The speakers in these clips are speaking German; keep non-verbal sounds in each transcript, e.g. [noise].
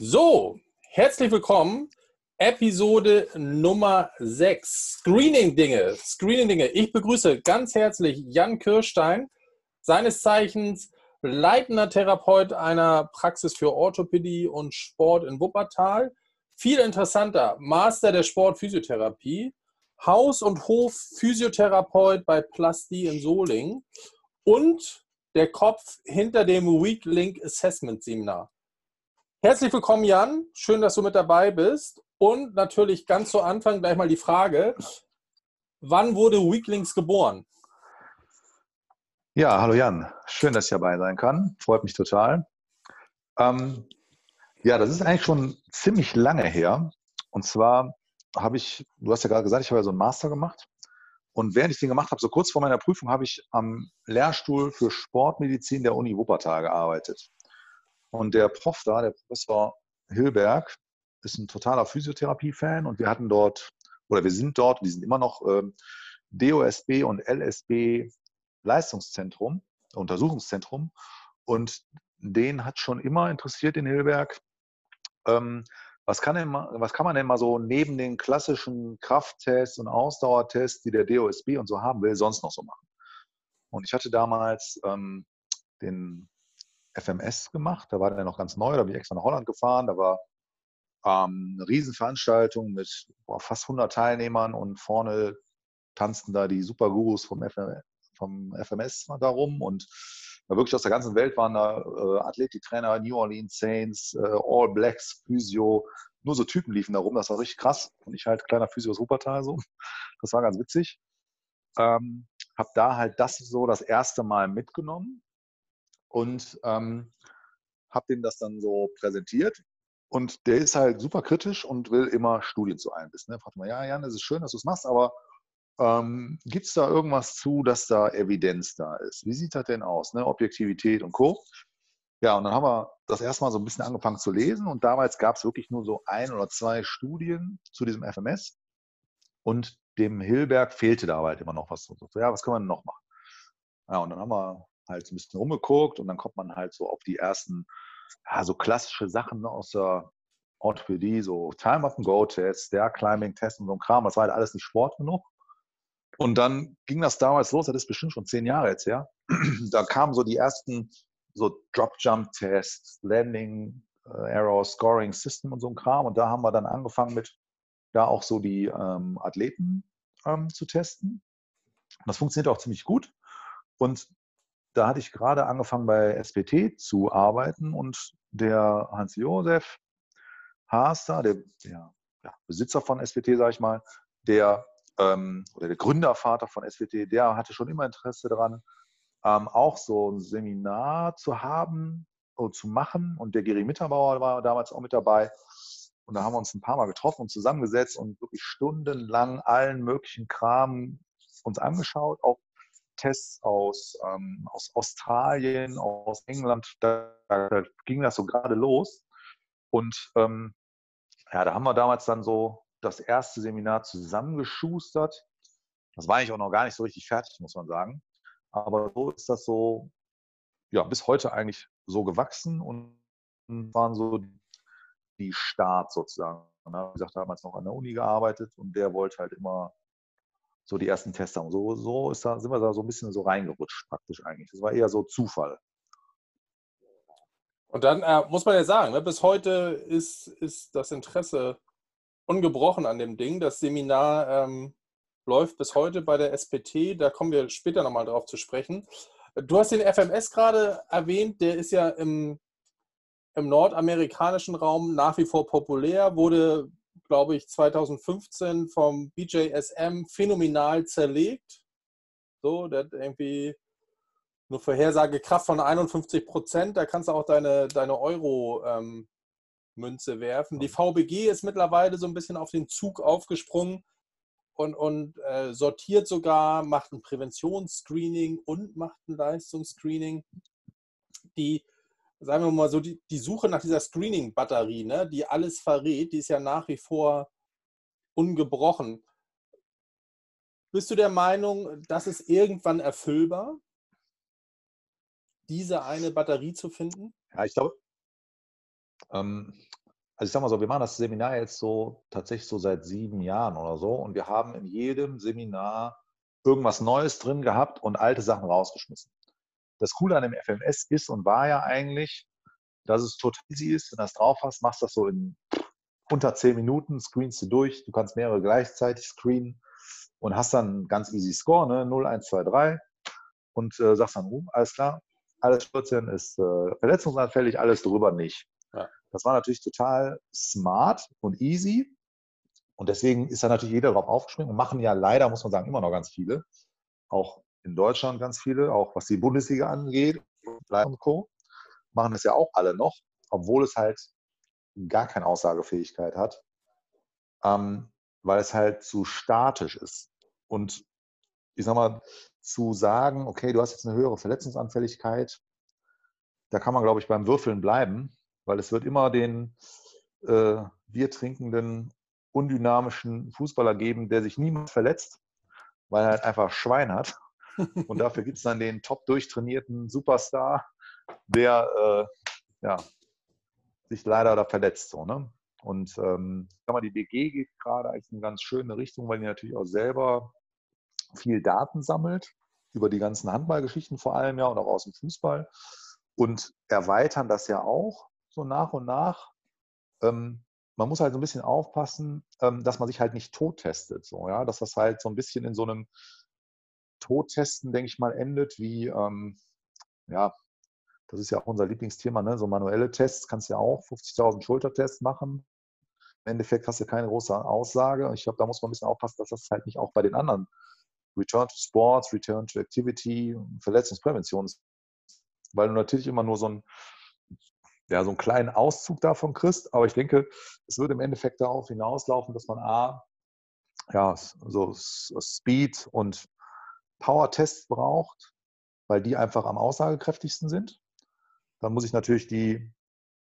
So, herzlich willkommen. Episode Nummer 6. Screening-Dinge. Screening-Dinge. Ich begrüße ganz herzlich Jan Kirstein, seines Zeichens leitender Therapeut einer Praxis für Orthopädie und Sport in Wuppertal. Viel interessanter, Master der Sportphysiotherapie, Haus- und Hof-Physiotherapeut bei Plasti in Solingen und der Kopf hinter dem Weak Link Assessment Seminar. Herzlich willkommen, Jan. Schön, dass du mit dabei bist. Und natürlich ganz zu Anfang gleich mal die Frage: Wann wurde Weaklings geboren? Ja, hallo Jan. Schön, dass ich dabei sein kann. Freut mich total. Ähm, ja, das ist eigentlich schon ziemlich lange her. Und zwar habe ich, du hast ja gerade gesagt, ich habe ja so einen Master gemacht. Und während ich den gemacht habe, so kurz vor meiner Prüfung, habe ich am Lehrstuhl für Sportmedizin der Uni Wuppertal gearbeitet. Und der Prof da, der Professor Hilberg, ist ein totaler Physiotherapie-Fan und wir hatten dort, oder wir sind dort, die sind immer noch ähm, DOSB und LSB Leistungszentrum, Untersuchungszentrum. Und den hat schon immer interessiert, den Hilberg, ähm, was kann, denn was kann man denn mal so neben den klassischen Krafttests und Ausdauertests, die der DOSB und so haben will, sonst noch so machen? Und ich hatte damals ähm, den FMS gemacht. Da war der noch ganz neu, da bin ich extra nach Holland gefahren. Da war ähm, eine Riesenveranstaltung mit boah, fast 100 Teilnehmern und vorne tanzten da die Supergurus vom, FM, vom FMS da rum und wirklich aus der ganzen Welt waren da äh, Athletiktrainer, New Orleans Saints, äh, All Blacks, Physio, nur so Typen liefen da rum, das war richtig krass. Und ich halt kleiner Physio aus Wuppertal so. Das war ganz witzig. Ähm, habe da halt das so das erste Mal mitgenommen und ähm, habe dem das dann so präsentiert. Und der ist halt super kritisch und will immer Studien zu einbissen. Ne? Fragt mal, ja, Jan, es ist schön, dass du es machst, aber ähm, gibt es da irgendwas zu, dass da Evidenz da ist? Wie sieht das denn aus? Ne? Objektivität und Co. Ja, und dann haben wir das erstmal so ein bisschen angefangen zu lesen und damals gab es wirklich nur so ein oder zwei Studien zu diesem FMS und dem Hilberg fehlte da halt immer noch was. So, ja, was können wir denn noch machen? Ja, und dann haben wir halt ein bisschen rumgeguckt und dann kommt man halt so auf die ersten, ja, so klassische Sachen aus der Orthopädie, so Time of Go Test, der Climbing Test und so ein Kram. Das war halt alles nicht Sport genug. Und dann ging das damals los, das ist bestimmt schon zehn Jahre jetzt her. [clears throat] da kamen so die ersten so Drop-Jump-Tests, Landing, äh, Arrow, Scoring System und so ein Kram. Und da haben wir dann angefangen mit da auch so die ähm, Athleten ähm, zu testen. Das funktioniert auch ziemlich gut. Und da hatte ich gerade angefangen bei SPT zu arbeiten und der Hans-Josef Haaster, der, der ja, Besitzer von SPT, sage ich mal, der ähm, oder der Gründervater von SPT, der hatte schon immer Interesse daran, ähm, auch so ein Seminar zu haben oder zu machen. Und der Geri Mitterbauer war damals auch mit dabei. Und da haben wir uns ein paar Mal getroffen und zusammengesetzt und wirklich stundenlang allen möglichen Kram uns angeschaut, auch Tests aus, ähm, aus Australien, aus England, da, da, ging das so gerade los. Und ähm, ja, da haben wir damals dann so das erste Seminar zusammengeschustert. Das war eigentlich auch noch gar nicht so richtig fertig, muss man sagen. Aber so ist das so, ja, bis heute eigentlich so gewachsen und waren so die Start sozusagen. Wie gesagt, damals noch an der Uni gearbeitet und der wollte halt immer so die ersten Tests haben. So, so ist da, sind wir da so ein bisschen so reingerutscht praktisch eigentlich. Das war eher so Zufall. Und dann äh, muss man ja sagen, ne, bis heute ist, ist das Interesse ungebrochen an dem Ding. Das Seminar ähm, läuft bis heute bei der SPT. Da kommen wir später nochmal drauf zu sprechen. Du hast den FMS gerade erwähnt. Der ist ja im, im nordamerikanischen Raum nach wie vor populär, wurde glaube ich, 2015 vom BJSM phänomenal zerlegt. So, der hat irgendwie eine Vorhersagekraft von 51 Prozent. Da kannst du auch deine, deine Euro-Münze ähm, werfen. Die VBG ist mittlerweile so ein bisschen auf den Zug aufgesprungen und, und äh, sortiert sogar, macht ein Präventionsscreening und macht ein Leistungsscreening. Die sagen wir mal so, die, die Suche nach dieser Screening-Batterie, ne, die alles verrät, die ist ja nach wie vor ungebrochen. Bist du der Meinung, das ist irgendwann erfüllbar, diese eine Batterie zu finden? Ja, ich glaube, ähm, also ich sag mal so, wir machen das Seminar jetzt so tatsächlich so seit sieben Jahren oder so und wir haben in jedem Seminar irgendwas Neues drin gehabt und alte Sachen rausgeschmissen. Das Coole an dem FMS ist und war ja eigentlich, dass es total easy ist, wenn du das drauf hast, machst das so in unter zehn Minuten, screenst du durch, du kannst mehrere gleichzeitig screenen und hast dann einen ganz easy Score, ne? 0, 1, 2, 3 und äh, sagst dann, uh, alles klar, alles 14 ist äh, verletzungsanfällig, alles drüber nicht. Ja. Das war natürlich total smart und easy. Und deswegen ist da natürlich jeder drauf aufgesprungen und machen ja leider, muss man sagen, immer noch ganz viele. Auch in Deutschland ganz viele, auch was die Bundesliga angeht und Co. Machen das ja auch alle noch, obwohl es halt gar keine Aussagefähigkeit hat, ähm, weil es halt zu statisch ist. Und ich sag mal, zu sagen, okay, du hast jetzt eine höhere Verletzungsanfälligkeit, da kann man, glaube ich, beim Würfeln bleiben, weil es wird immer den äh, biertrinkenden, undynamischen Fußballer geben, der sich niemals verletzt, weil er halt einfach Schwein hat. Und dafür gibt es dann den top durchtrainierten Superstar, der äh, ja, sich leider da verletzt. So, ne? Und ähm, die BG geht gerade eigentlich in eine ganz schöne Richtung, weil die natürlich auch selber viel Daten sammelt, über die ganzen Handballgeschichten vor allem ja und auch aus dem Fußball und erweitern das ja auch so nach und nach. Ähm, man muss halt so ein bisschen aufpassen, ähm, dass man sich halt nicht tot testet. So, ja? Dass das halt so ein bisschen in so einem Todtesten, denke ich mal, endet, wie, ähm, ja, das ist ja auch unser Lieblingsthema, ne? so manuelle Tests kannst du ja auch, 50.000 Schultertests machen. Im Endeffekt hast du keine große Aussage. Ich glaube, da muss man ein bisschen aufpassen, dass das halt nicht auch bei den anderen Return to Sports, Return to Activity, Verletzungsprävention ist. Weil du natürlich immer nur so ein ja, so einen kleinen Auszug davon kriegst. Aber ich denke, es wird im Endeffekt darauf hinauslaufen, dass man A, ja, so Speed und Power-Tests braucht, weil die einfach am aussagekräftigsten sind. Dann muss ich natürlich die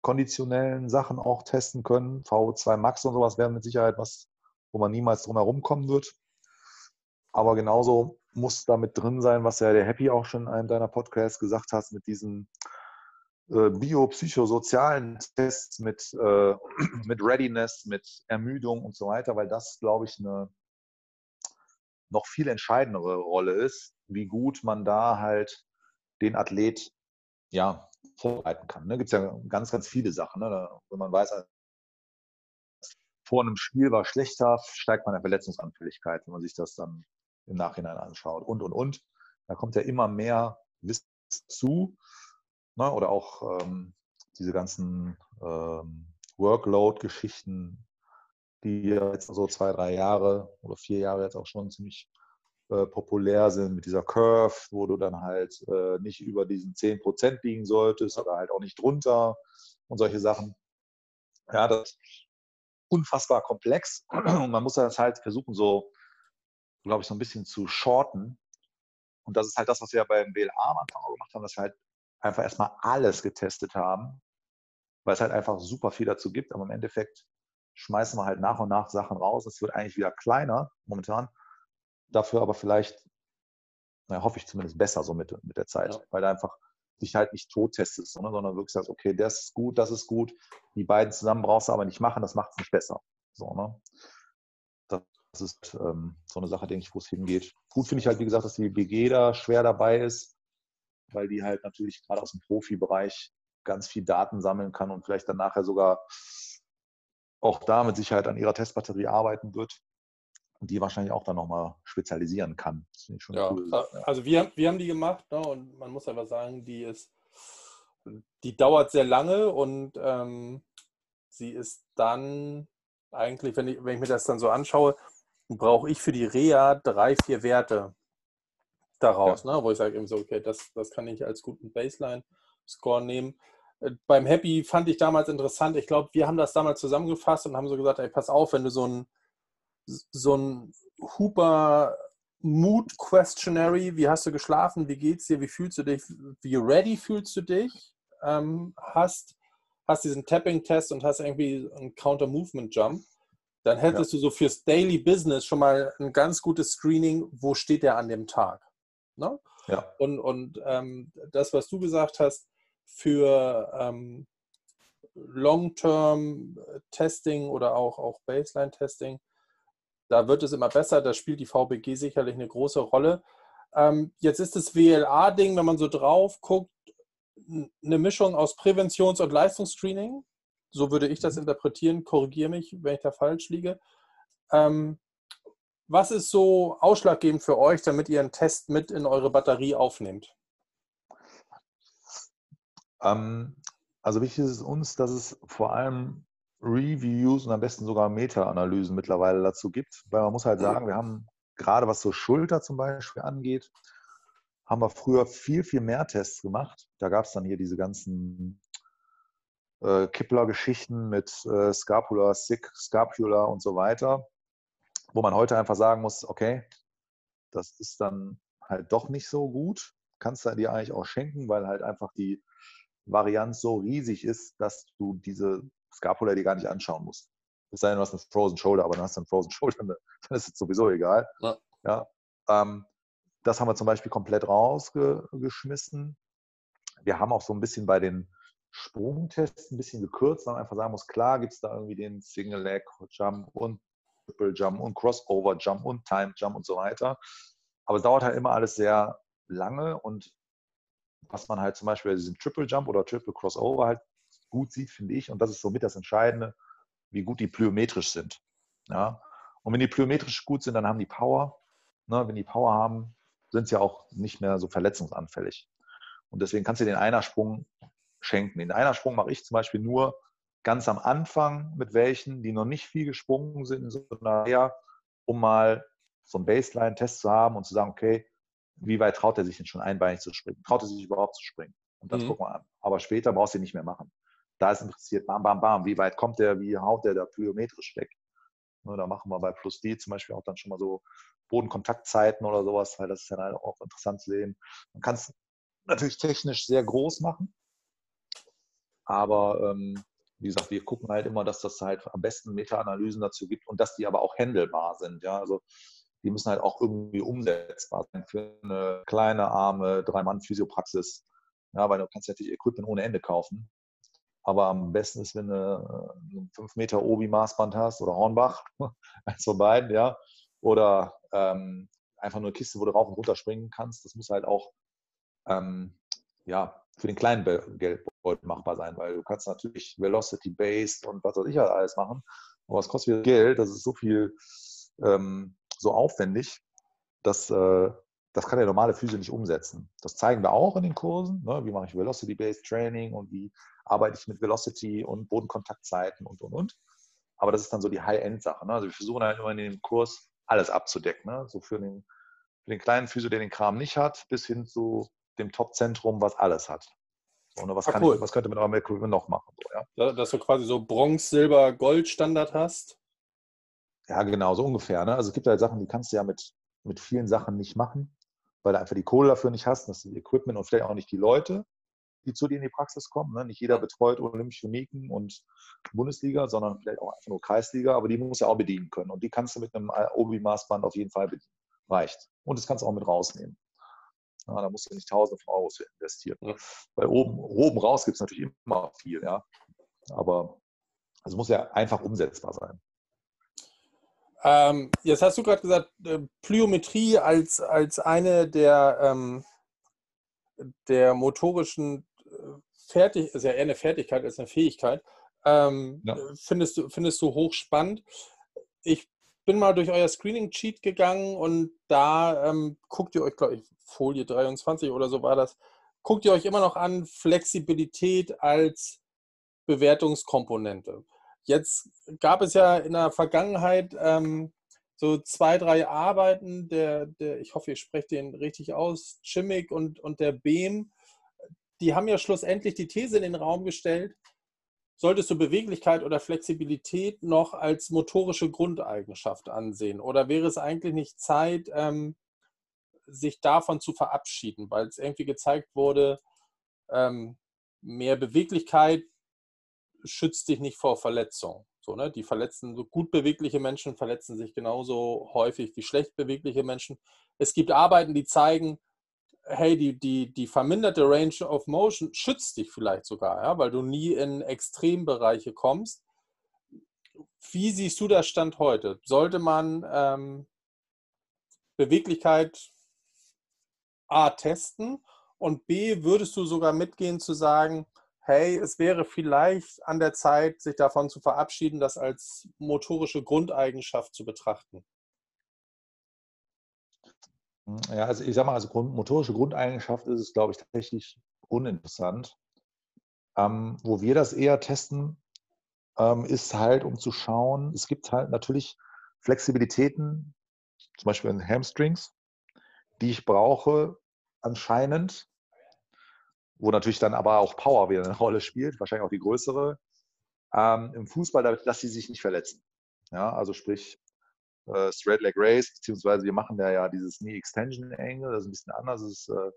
konditionellen Sachen auch testen können. VO2 Max und sowas wäre mit Sicherheit was, wo man niemals drum herum kommen wird. Aber genauso muss damit drin sein, was ja der Happy auch schon in einem deiner Podcasts gesagt hast, mit diesen äh, biopsychosozialen Tests mit, äh, [clears throat] mit Readiness, mit Ermüdung und so weiter, weil das, glaube ich, eine noch viel entscheidendere Rolle ist, wie gut man da halt den Athlet ja, vorbereiten kann. Da gibt es ja ganz, ganz viele Sachen. Ne? Wenn man weiß, vor einem Spiel war schlechter, steigt man in Verletzungsanfälligkeit, wenn man sich das dann im Nachhinein anschaut. Und, und, und. Da kommt ja immer mehr Wissen zu. Ne? Oder auch ähm, diese ganzen ähm, Workload-Geschichten, die jetzt so zwei, drei Jahre oder vier Jahre jetzt auch schon ziemlich äh, populär sind mit dieser Curve, wo du dann halt äh, nicht über diesen 10% liegen solltest oder halt auch nicht drunter und solche Sachen. Ja, das ist unfassbar komplex und man muss das halt versuchen, so, glaube ich, so ein bisschen zu shorten. Und das ist halt das, was wir beim BLA am Anfang auch gemacht haben, dass wir halt einfach erstmal alles getestet haben, weil es halt einfach super viel dazu gibt. Aber im Endeffekt schmeißen wir halt nach und nach Sachen raus. Es wird eigentlich wieder kleiner momentan. Dafür aber vielleicht, na, hoffe ich zumindest besser so mit, mit der Zeit, ja. weil da einfach dich halt nicht tot testest, sondern wirklich sagst, okay, das ist gut, das ist gut. Die beiden zusammen brauchst du aber nicht machen, das macht es nicht besser. So, ne? Das ist ähm, so eine Sache, denke ich, wo es hingeht. Gut finde ich halt, wie gesagt, dass die BG da schwer dabei ist weil die halt natürlich gerade aus dem Profibereich ganz viel Daten sammeln kann und vielleicht dann nachher sogar auch da mit Sicherheit an ihrer Testbatterie arbeiten wird und die wahrscheinlich auch dann nochmal spezialisieren kann. ja, cool. Also wir, wir haben die gemacht ne, und man muss aber sagen, die ist, die dauert sehr lange und ähm, sie ist dann eigentlich, wenn ich, wenn ich mir das dann so anschaue, brauche ich für die Reha drei, vier Werte daraus, ja. ne? wo ich sage, so, okay, das, das kann ich als guten Baseline-Score nehmen. Äh, beim Happy fand ich damals interessant. Ich glaube, wir haben das damals zusammengefasst und haben so gesagt, ey, pass auf, wenn du so ein, so ein Hooper Mood Questionary, wie hast du geschlafen, wie geht's dir, wie fühlst du dich, wie ready fühlst du dich, ähm, hast, hast diesen Tapping-Test und hast irgendwie einen Counter-Movement-Jump, dann hättest ja. du so fürs Daily Business schon mal ein ganz gutes Screening, wo steht der an dem Tag. Ne? Ja. Und, und ähm, das, was du gesagt hast, für ähm, Long-Term Testing oder auch, auch Baseline-Testing. Da wird es immer besser, da spielt die VBG sicherlich eine große Rolle. Ähm, jetzt ist das WLA-Ding, wenn man so drauf guckt, eine Mischung aus Präventions- und Leistungsscreening. So würde ich das mhm. interpretieren. Korrigiere mich, wenn ich da falsch liege. Ähm, was ist so ausschlaggebend für euch, damit ihr einen Test mit in eure Batterie aufnehmt? Ähm, also wichtig ist es uns, dass es vor allem Reviews und am besten sogar Meta-Analysen mittlerweile dazu gibt, weil man muss halt sagen, wir haben gerade was so Schulter zum Beispiel angeht, haben wir früher viel, viel mehr Tests gemacht. Da gab es dann hier diese ganzen äh, Kippler-Geschichten mit äh, Scapula, Sick, Scapula und so weiter, wo man heute einfach sagen muss, okay, das ist dann halt doch nicht so gut. Kannst du dir eigentlich auch schenken, weil halt einfach die Varianz so riesig ist, dass du diese Scapula dir gar nicht anschauen musst. Es sei denn, du hast eine Frozen Shoulder, aber dann hast du eine Frozen [laughs] Shoulder, dann ist es sowieso egal. Ja. ja ähm, das haben wir zum Beispiel komplett rausgeschmissen. Wir haben auch so ein bisschen bei den Sprungtests ein bisschen gekürzt, weil man einfach sagen muss, klar gibt es da irgendwie den Single Leg Jump und Triple Jump und Crossover Jump und Time Jump und so weiter. Aber es dauert halt immer alles sehr lange und was man halt zum Beispiel bei diesem Triple Jump oder Triple Crossover halt gut sieht, finde ich, und das ist somit das Entscheidende, wie gut die plyometrisch sind. Ja? Und wenn die plyometrisch gut sind, dann haben die Power. Ne? Wenn die Power haben, sind sie auch nicht mehr so verletzungsanfällig. Und deswegen kannst du den Einersprung schenken. Den Einersprung mache ich zum Beispiel nur ganz am Anfang mit welchen, die noch nicht viel gesprungen sind, sondern eher, um mal so einen Baseline-Test zu haben und zu sagen, okay, wie weit traut er sich denn schon einbeinig zu springen? Traut er sich überhaupt zu springen? Und das mhm. gucken wir an. Aber später brauchst du ihn nicht mehr machen. Da ist interessiert, bam, bam, bam, wie weit kommt der, wie haut der da plyometrisch weg? Ne, da machen wir bei Plus D zum Beispiel auch dann schon mal so Bodenkontaktzeiten oder sowas, weil das ist ja halt auch interessant zu sehen. Man kann es natürlich technisch sehr groß machen, aber ähm, wie gesagt, wir gucken halt immer, dass das halt am besten Meta-Analysen dazu gibt und dass die aber auch handelbar sind. Ja, also die müssen halt auch irgendwie umsetzbar sein für eine kleine, arme Drei-Mann-Physiopraxis. Ja, weil du kannst natürlich Equipment ohne Ende kaufen. Aber am besten ist, wenn du ein 5 Meter Obi-Maßband hast oder Hornbach, [laughs] eins von beiden, ja. Oder ähm, einfach nur eine Kiste, wo du rauf und runter springen kannst. Das muss halt auch ähm, ja, für den kleinen Geldbeutel machbar sein, weil du kannst natürlich Velocity-Based und was weiß ich halt alles machen. Aber es kostet wieder Geld, das ist so viel ähm, so aufwendig, dass äh, das kann der normale Physio nicht umsetzen. Das zeigen wir auch in den Kursen. Ne? Wie mache ich Velocity-Based Training und wie arbeite ich mit Velocity und Bodenkontaktzeiten und, und, und. Aber das ist dann so die High-End-Sache. Ne? Also wir versuchen halt immer in dem Kurs alles abzudecken. Ne? So für den, für den kleinen Physio, der den Kram nicht hat, bis hin zu dem Top-Zentrum, was alles hat. So, ne? was, ah, cool. ich, was könnte man mit eurem Equipment noch machen? So, ja? Dass du quasi so Bronze, Silber, Gold Standard hast? Ja, genau, so ungefähr. Ne? Also es gibt halt Sachen, die kannst du ja mit, mit vielen Sachen nicht machen, weil du einfach die Kohle dafür nicht hast, das Equipment und vielleicht auch nicht die Leute, die zu dir in die Praxis kommen. Ne? Nicht jeder betreut Olympische Uniken und Bundesliga, sondern vielleicht auch einfach nur Kreisliga, aber die muss ja auch bedienen können. Und die kannst du mit einem Obi-Maßband auf jeden Fall bedienen. Reicht. Und das kannst du auch mit rausnehmen. Ja, da musst du nicht Tausende von Euro investieren. Ja. Weil oben, oben raus gibt es natürlich immer viel, ja. Aber es muss ja einfach umsetzbar sein. Ähm, jetzt hast du gerade gesagt, äh, Plyometrie als, als eine der, ähm, der motorischen äh, Fertig, ist ja eher eine Fertigkeit als eine Fähigkeit. Ähm, ja. findest, du, findest du hochspannend. Ich bin mal durch euer Screening-Cheat gegangen und da ähm, guckt ihr euch, glaube ich, Folie 23 oder so war das, guckt ihr euch immer noch an Flexibilität als Bewertungskomponente. Jetzt gab es ja in der Vergangenheit ähm, so zwei, drei Arbeiten, der, der, ich hoffe, ich spreche den richtig aus, Chimik und, und der Behm, die haben ja schlussendlich die These in den Raum gestellt, solltest du Beweglichkeit oder Flexibilität noch als motorische Grundeigenschaft ansehen? Oder wäre es eigentlich nicht Zeit, ähm, sich davon zu verabschieden, weil es irgendwie gezeigt wurde, ähm, mehr Beweglichkeit schützt dich nicht vor Verletzung. So, ne? Die verletzen, so gut bewegliche Menschen verletzen sich genauso häufig wie schlecht bewegliche Menschen. Es gibt Arbeiten, die zeigen, hey, die, die, die verminderte Range of Motion schützt dich vielleicht sogar, ja, weil du nie in Extrembereiche kommst. wie siehst du das Stand heute? Sollte man ähm, Beweglichkeit A testen und B, würdest du sogar mitgehen zu sagen, hey, es wäre vielleicht an der Zeit, sich davon zu verabschieden, das als motorische Grundeigenschaft zu betrachten? Ja, also ich sage mal, als Grund, motorische Grundeigenschaft ist es, glaube ich, tatsächlich uninteressant. Ähm, wo wir das eher testen, ähm, ist halt, um zu schauen, es gibt halt natürlich Flexibilitäten, zum Beispiel in Hamstrings, die ich brauche anscheinend, wo natürlich dann aber auch Power wieder eine Rolle spielt, wahrscheinlich auch die größere, ähm, im Fußball, dass sie sich nicht verletzen. Ja, also sprich äh, Straight Leg Race, beziehungsweise wir machen da ja dieses Knee Extension Angle, das ist ein bisschen anders, das ist äh,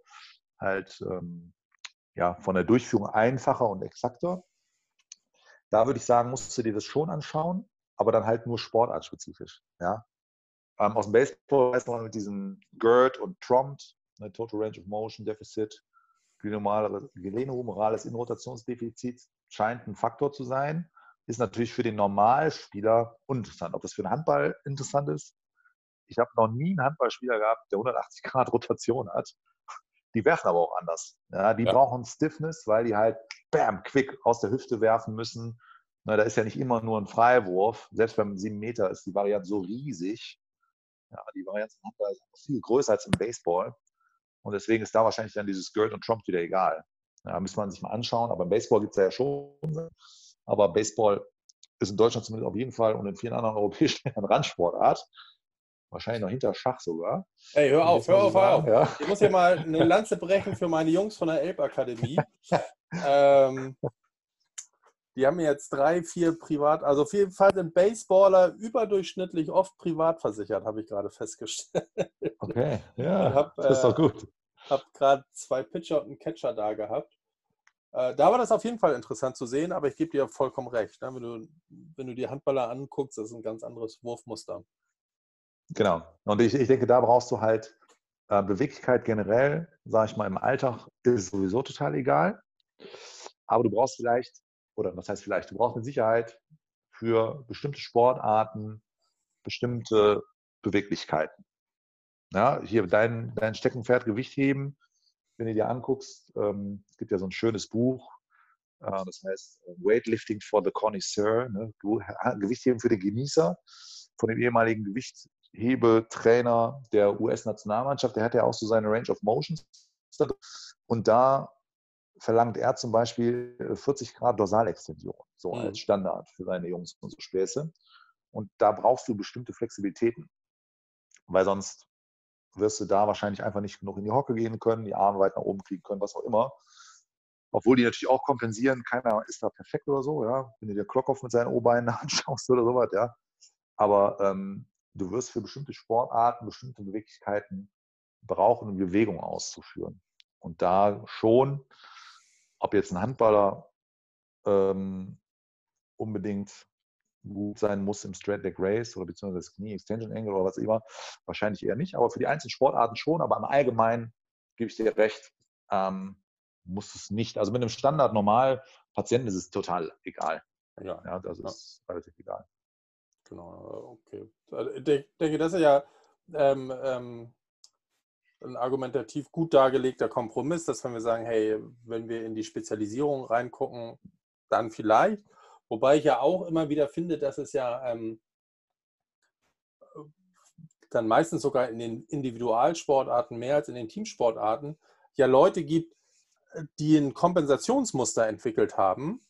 halt ähm, ja, von der Durchführung einfacher und exakter. Da würde ich sagen, musst du dir das schon anschauen, aber dann halt nur sportartspezifisch. Ja? Ähm, aus dem Baseball weiß man mit diesem GERD und TROMT, ne, Total Range of Motion Deficit, glenohumerales Inrotationsdefizit, scheint ein Faktor zu sein. Ist natürlich für den Normalspieler uninteressant. Ob das für den Handball interessant ist, ich habe noch nie einen Handballspieler gehabt, der 180 Grad Rotation hat. Die werfen aber auch anders. Ja, die ja. brauchen Stiffness, weil die halt bam, quick aus der Hüfte werfen müssen. Na, da ist ja nicht immer nur ein Freiwurf. Selbst beim 7 Meter ist die Variante so riesig. Ja, die Variante im Handball ist viel größer als im Baseball. Und deswegen ist da wahrscheinlich dann dieses Girl und Trump wieder egal. Ja, müsste man sich mal anschauen. Aber im Baseball gibt es ja schon. Aber Baseball ist in Deutschland zumindest auf jeden Fall und in vielen anderen [laughs] europäischen Ländern Randsportart. Wahrscheinlich noch hinter Schach sogar. Ey, hör auf, hör auf, hör auf. Ja. Ich muss hier mal eine Lanze brechen für meine Jungs von der Elbakademie. ähm, die haben jetzt drei, vier Privat, also auf jeden Fall sind Baseballer überdurchschnittlich oft privat versichert, habe ich gerade festgestellt. Okay, ja, hab, das ist doch äh, gut. Habe gerade zwei Pitcher und einen Catcher da gehabt. Äh, da war das auf jeden Fall interessant zu sehen, aber ich gebe dir vollkommen recht. Ne? Wenn, du, wenn du die Handballer anguckst, das ist ein ganz anderes Wurfmuster. Genau. Und ich, ich denke, da brauchst du halt äh, Beweglichkeit generell, sage ich mal, im Alltag ist sowieso total egal. Aber du brauchst vielleicht, oder was heißt vielleicht, du brauchst mit Sicherheit für bestimmte Sportarten bestimmte Beweglichkeiten. Ja, hier dein, dein Steckenpferd Gewicht heben, wenn du dir anguckst, ähm, es gibt ja so ein schönes Buch, äh, das heißt äh, Weightlifting for the Connoisseur, ne? Gewichtheben für den Genießer, von dem ehemaligen Gewicht, Hebetrainer der US-Nationalmannschaft, der hat ja auch so seine Range of Motions. Und da verlangt er zum Beispiel 40 äh, Grad Dorsalextension, so mhm. als Standard für seine Jungs und so Späße. Und da brauchst du bestimmte Flexibilitäten, weil sonst wirst du da wahrscheinlich einfach nicht genug in die Hocke gehen können, die Arme weit nach oben kriegen können, was auch immer. Obwohl die natürlich auch kompensieren, keiner ist da perfekt oder so, ja. Wenn du dir Klockhoff mit seinen O-Beinen [laughs] anschaust oder sowas, ja. Aber ähm, du wirst für bestimmte Sportarten, bestimmte Beweglichkeiten brauchen, um Bewegung auszuführen. Und da schon, ob jetzt ein Handballer ähm, unbedingt gut sein muss im Straight Leg Race oder beziehungsweise das Knie Extension Angle oder was immer, wahrscheinlich eher nicht. Aber für die einzelnen Sportarten schon, aber im Allgemeinen gebe ich dir recht, ähm, muss es nicht. Also mit einem Standard normal Patienten ist es total egal. Ja, ja das ja. ist relativ egal. Genau, okay. Also, ich denke, das ist ja ähm, ähm, ein argumentativ gut dargelegter Kompromiss, dass wenn wir sagen, hey, wenn wir in die Spezialisierung reingucken, dann vielleicht. Wobei ich ja auch immer wieder finde, dass es ja ähm, dann meistens sogar in den Individualsportarten mehr als in den Teamsportarten ja Leute gibt, die ein Kompensationsmuster entwickelt haben,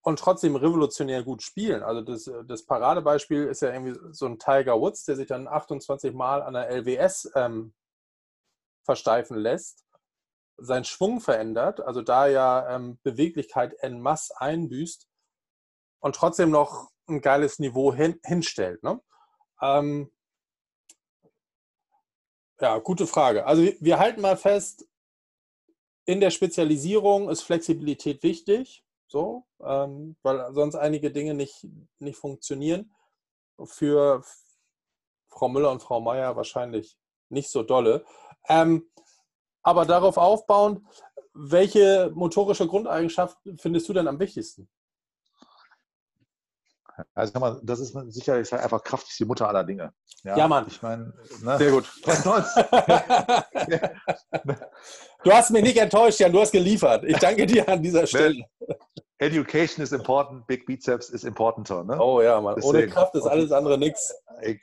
und trotzdem revolutionär gut spielen. Also das, das, Paradebeispiel ist ja irgendwie so ein Tiger Woods, der sich dann 28 Mal an der LWS ähm, versteifen lässt, seinen Schwung verändert, also da ja ähm, Beweglichkeit en masse einbüßt und trotzdem noch ein geiles Niveau hin, hinstellt. Ne? Ähm, ja, gute Frage. Also wir, wir halten mal fest, in der Spezialisierung ist Flexibilität wichtig so, ähm, weil sonst einige Dinge nicht, nicht funktionieren. Für Frau Müller und Frau Meier wahrscheinlich nicht so dolle. Ähm, aber darauf aufbauend, welche motorische Grundeigenschaft findest du denn am wichtigsten? Also mal, das ist sicherlich einfach kraftig die Mutter aller Dinge. Ja, ja Mann. Ich meine, ne? sehr gut. [laughs] [laughs] du hast mich nicht enttäuscht, Jan, du hast geliefert. Ich danke dir an dieser Stelle. Education is important, Big Biceps is importanter. Ne? Oh ja, Mann. Ohne Kraft ist alles andere nichts.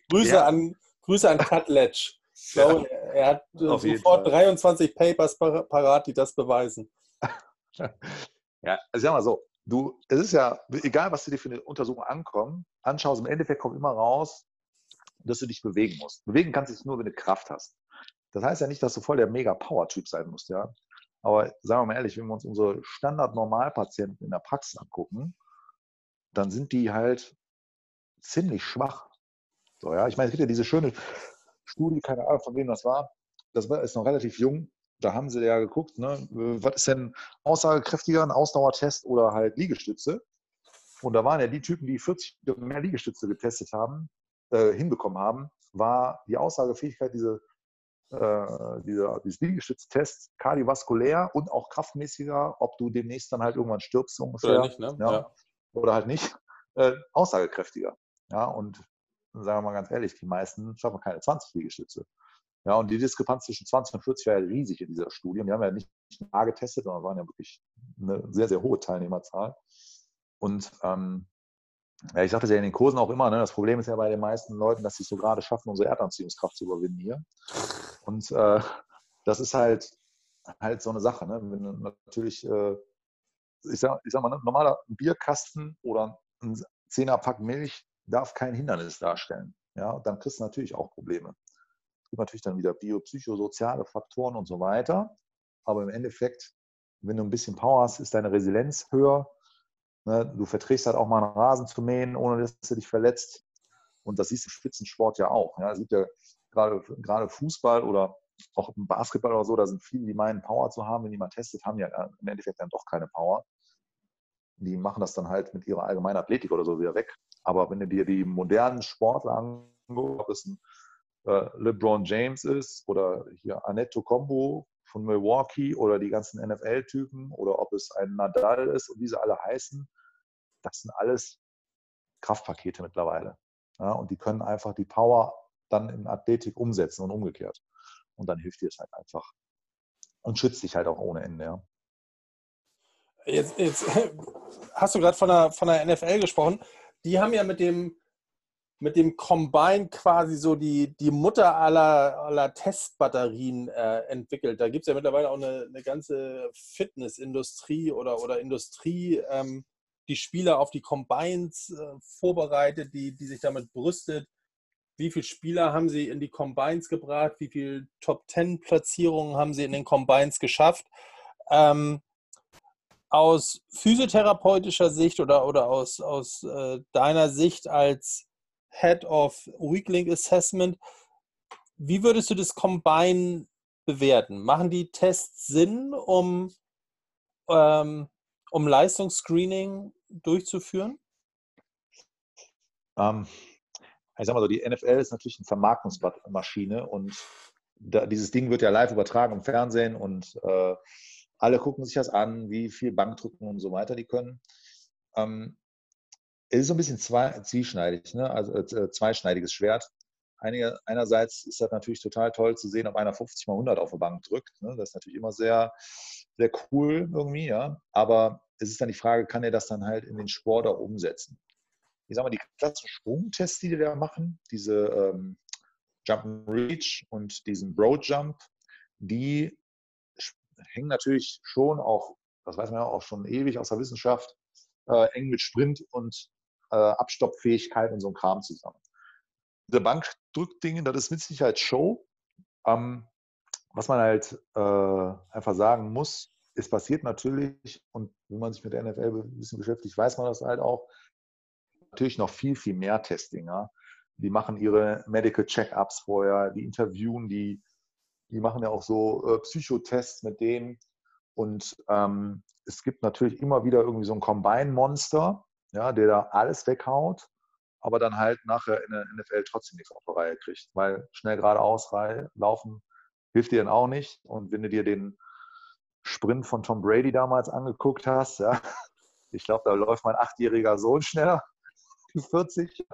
Grüße, ja. an, Grüße an Cutledge. Ich glaube, [laughs] er hat sofort 23 Papers parat, die das beweisen. Ja, also sag mal so, du, es ist ja, egal was du dir für eine Untersuchung ankommen, anschaust, im Endeffekt kommt immer raus, dass du dich bewegen musst. Bewegen kannst du dich nur, wenn du Kraft hast. Das heißt ja nicht, dass du voll der Mega-Power-Typ sein musst, ja. Aber sagen wir mal ehrlich, wenn wir uns unsere Standard-Normalpatienten in der Praxis angucken, dann sind die halt ziemlich schwach. So, ja, ich meine, es gibt ja diese schöne Studie, keine Ahnung, von wem das war. Das war, ist noch relativ jung. Da haben sie ja geguckt, ne, was ist denn aussagekräftiger, ein Ausdauertest oder halt Liegestütze? Und da waren ja die Typen, die 40 mehr Liegestütze getestet haben, äh, hinbekommen haben, war die Aussagefähigkeit diese, äh, dieser, dieses Liegestütztests kardiovaskulär und auch kraftmäßiger, ob du demnächst dann halt irgendwann stirbst ungefähr. Oder nicht, ne? ja. Ja. Oder halt nicht. Äh, aussagekräftiger. Ja, und sagen wir mal ganz ehrlich, die meisten schaffen keine 20 Liegestütze. Ja, und die Diskrepanz zwischen 20 und 40 war ja riesig in dieser Studie. Die haben ja nicht nah getestet, sondern waren ja wirklich eine sehr, sehr hohe Teilnehmerzahl. Und ähm, ja, ich sagte es ja in den Kursen auch immer, ne, das Problem ist ja bei den meisten Leuten, dass sie es so gerade schaffen, unsere Erdanziehungskraft zu überwinden hier. Und äh, das ist halt, halt so eine Sache. Ne? Wenn natürlich, äh, ich, sag, ich sag mal, ne, normaler Bierkasten oder ein Zehnerpack Milch darf kein Hindernis darstellen. Ja, dann kriegst du natürlich auch Probleme gibt natürlich dann wieder biopsychosoziale Faktoren und so weiter. Aber im Endeffekt, wenn du ein bisschen Power hast, ist deine Resilienz höher. Ne? Du verträgst halt auch mal einen Rasen zu mähen, ohne dass du dich verletzt. Und das siehst du im Spitzensport ja auch. Es gibt ja gerade, gerade Fußball oder auch im Basketball oder so, da sind viele, die meinen, Power zu haben. Wenn die mal testet, haben ja im Endeffekt dann doch keine Power. Die machen das dann halt mit ihrer allgemeinen Athletik oder so wieder weg. Aber wenn du dir die modernen Sportler anguckst, ob es ein äh, LeBron James ist oder hier Annette Combo von Milwaukee oder die ganzen NFL-Typen oder ob es ein Nadal ist und wie sie alle heißen, das sind alles Kraftpakete mittlerweile. Ja, und die können einfach die Power dann in Athletik umsetzen und umgekehrt. Und dann hilft dir es halt einfach. Und schützt dich halt auch ohne Ende. Ja. Jetzt, jetzt [laughs] hast du gerade von der, von der NFL gesprochen. Die haben ja mit dem mit dem Combine quasi so die, die Mutter aller, aller Testbatterien äh, entwickelt. Da gibt es ja mittlerweile auch eine, eine ganze Fitnessindustrie oder, oder Industrie, ähm, die Spieler auf die Combines äh, vorbereitet, die, die sich damit brüstet. Wie viele Spieler haben sie in die Combines gebracht? Wie viele Top-10-Platzierungen haben sie in den Combines geschafft? Ähm, aus physiotherapeutischer Sicht oder, oder aus, aus äh, deiner Sicht als Head of Weaklink Assessment. Wie würdest du das Combine bewerten? Machen die Tests Sinn, um, ähm, um Leistungsscreening durchzuführen? Ähm, ich sag mal so, die NFL ist natürlich eine Vermarktungsmaschine und da, dieses Ding wird ja live übertragen im Fernsehen und äh, alle gucken sich das an, wie viel Bankdrücken und so weiter die können. Ähm, es ist so ein bisschen zwei, zwieschneidig, ne? also äh, zweischneidiges Schwert. Einige, einerseits ist das natürlich total toll zu sehen, ob einer 50 mal 100 auf der Bank drückt. Ne? Das ist natürlich immer sehr, sehr cool irgendwie, ja. Aber es ist dann die Frage, kann er das dann halt in den Sport auch umsetzen? Ich sag mal, die klassischen Sprungtests, die die da machen, diese ähm, Jump and Reach und diesen Broad Jump, die hängen natürlich schon auch, das weiß man ja auch schon ewig aus der Wissenschaft, äh, eng mit Sprint und äh, Abstoppfähigkeit und so ein Kram zusammen. Der Bankdrückding, das ist mit Sicherheit Show. Ähm, was man halt äh, einfach sagen muss, es passiert natürlich, und wenn man sich mit der NFL ein bisschen beschäftigt, weiß man das halt auch, natürlich noch viel, viel mehr Testing. Ja? Die machen ihre Medical Check-ups vorher, die interviewen die, die machen ja auch so äh, Psychotests mit denen. Und ähm, es gibt natürlich immer wieder irgendwie so ein Combine-Monster, ja, der da alles weghaut, aber dann halt nachher in der NFL trotzdem nichts auf der Reihe kriegt, weil schnell geradeaus laufen hilft dir dann auch nicht. Und wenn du dir den Sprint von Tom Brady damals angeguckt hast, ja, [laughs] ich glaube, da läuft mein achtjähriger Sohn schneller. [laughs] Typ 40.